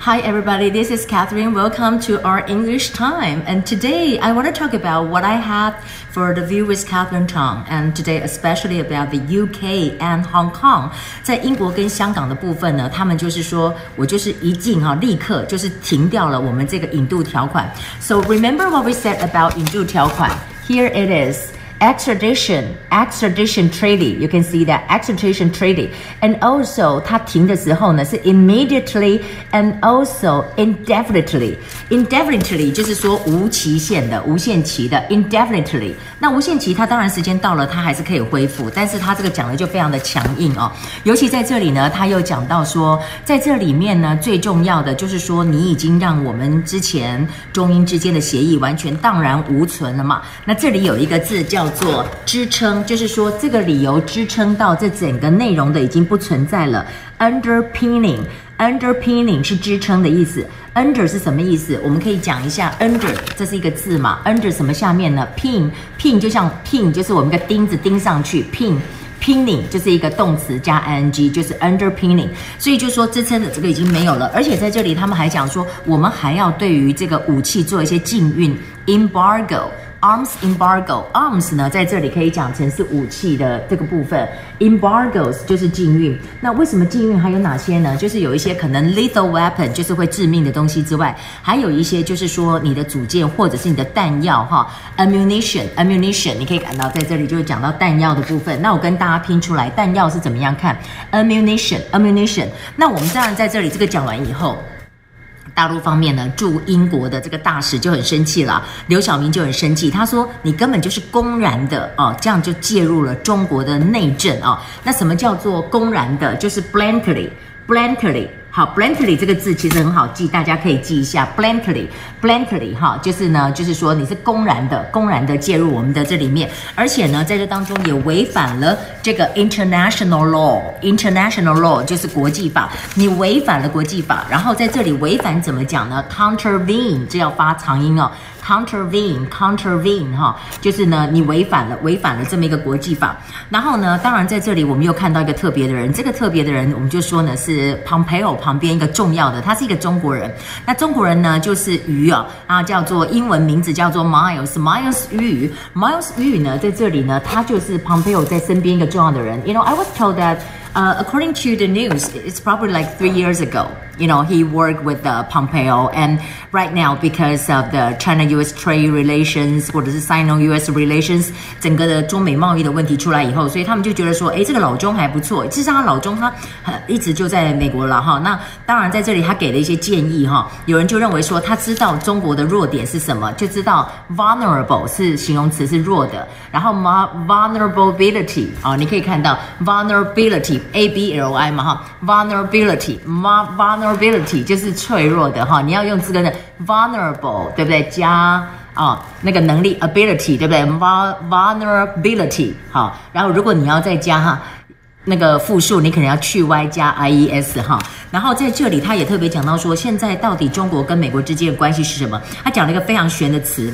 Hi, everybody. This is Catherine. Welcome to our English time. And today I want to talk about what I have for the view with Catherine Tong. And today, especially about the UK and Hong Kong. 在英国跟香港的部分呢，他们就是说我就是一进哈，立刻就是停掉了我们这个引渡条款。So remember what we said about 引渡条款？Here it is. Extradition extradition treaty you can see that extradition treaty and also 它停的时候呢是 immediately and also indefinitely indefinitely 就是说无期限的无限期的 indefinitely 那无限期它当然时间到了它还是可以恢复但是它这个讲的就非常的强硬哦尤其在这里呢他又讲到说在这里面呢最重要的就是说你已经让我们之前中英之间的协议完全荡然无存了嘛那这里有一个字叫做支撑，就是说这个理由支撑到这整个内容的已经不存在了。Underpinning，underpinning 是支撑的意思。Under 是什么意思？我们可以讲一下。Under 这是一个字嘛？Under 什么下面呢？Pin，pin 就像 pin，就是我们个钉子钉上去。Pin，pinning 就是一个动词加 ing，就是 underpinning。所以就说支撑的这个已经没有了。而且在这里他们还讲说，我们还要对于这个武器做一些禁运，embargo。Arms embargo，arms 呢，在这里可以讲成是武器的这个部分，embargoes 就是禁运。那为什么禁运还有哪些呢？就是有一些可能 lethal weapon 就是会致命的东西之外，还有一些就是说你的组件或者是你的弹药哈，ammunition，ammunition，你可以看到在这里就是讲到弹药的部分。那我跟大家拼出来，弹药是怎么样看？ammunition，ammunition。那我们当然在这里这个讲完以后。大陆方面呢，驻英国的这个大使就很生气了，刘晓明就很生气，他说：“你根本就是公然的哦，这样就介入了中国的内政啊、哦。那什么叫做公然的？就是 blankly，blankly。”好，Blantly 这个字其实很好记，大家可以记一下。Blantly，Blantly 哈，就是呢，就是说你是公然的、公然的介入我们的这里面，而且呢，在这当中也违反了这个 international law。international law 就是国际法，你违反了国际法，然后在这里违反怎么讲呢？contravene，这要发长音哦。Contravene，contravene 哈，就是呢，你违反了违反了这么一个国际法。然后呢，当然在这里我们又看到一个特别的人，这个特别的人我们就说呢是 Pompeo 旁边一个重要的，他是一个中国人。那中国人呢就是鱼啊啊，叫做英文名字叫做 Miles，Miles U。Miles U 呢在这里呢，他就是 Pompeo 在身边一个重要的人。You know, I was told that. According to the news, it's probably like three years ago. You know, he worked with uh, Pompeo, and right now because of the China-U.S. trade relations 或者是 Sino-U.S. relations，整个的中美贸易的问题出来以后，所以他们就觉得说，诶，这个老钟还不错。其实他老钟他一直就在美国了哈。那当然在这里他给了一些建议哈。有人就认为说他知道中国的弱点是什么，就知道 vulnerable 是形容词是弱的，然后 vulnerability 啊，你可以看到 vulnerability。A B L I 嘛哈，vulnerability，vulnerability 就是脆弱的哈，你要用这个的 vulnerable 对不对？加啊、那个能力 ability 对不对？vulnerability 好，然后如果你要再加哈那个复数，你可能要去 Y 加 I E S 哈，然后在这里他也特别讲到说，现在到底中国跟美国之间的关系是什么？他讲了一个非常玄的词，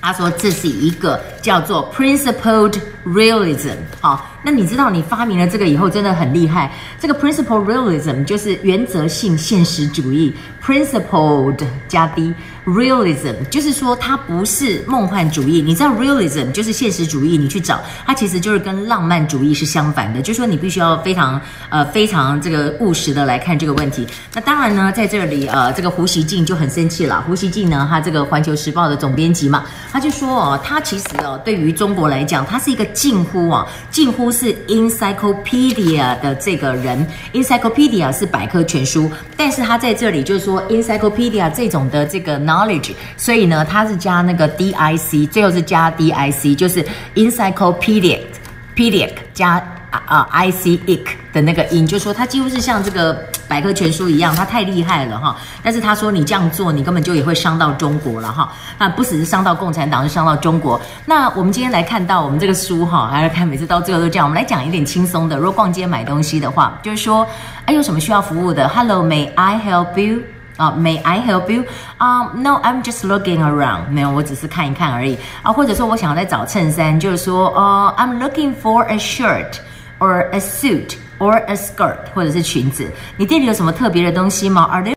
他说这是一个叫做 principled realism 好。那你知道你发明了这个以后真的很厉害。这个 principle realism 就是原则性现实主义，principled 加 d，realism 就是说它不是梦幻主义。你知道 realism 就是现实主义，你去找它其实就是跟浪漫主义是相反的。就是说你必须要非常呃非常这个务实的来看这个问题。那当然呢，在这里呃这个胡锡进就很生气了。胡锡进呢，他这个环球时报的总编辑嘛，他就说哦，他其实哦对于中国来讲，他是一个近乎啊近乎。是 encyclopedia 的这个人，encyclopedia 是百科全书，但是他在这里就说 encyclopedia 这种的这个 knowledge，所以呢，他是加那个 dic，最后是加 dic，就是 encyclopedia，pedic 加。啊，I C I C 的那个音，就说他几乎是像这个百科全书一样，他太厉害了哈。但是他说你这样做，你根本就也会伤到中国了哈。那不只是伤到共产党，是伤到中国。那我们今天来看到我们这个书哈，还来看每次到最后都这样。我们来讲一点轻松的。如果逛街买东西的话，就是说，哎，有什么需要服务的？Hello，May I help you？啊，May I help you？啊，No，I'm just looking around。没有，我只是看一看而已。啊，或者说我想要在找衬衫，就是说，呃，I'm looking for a shirt。Or a suit or a skirt 或者是裙子，你店里有什么特别的东西吗？Are there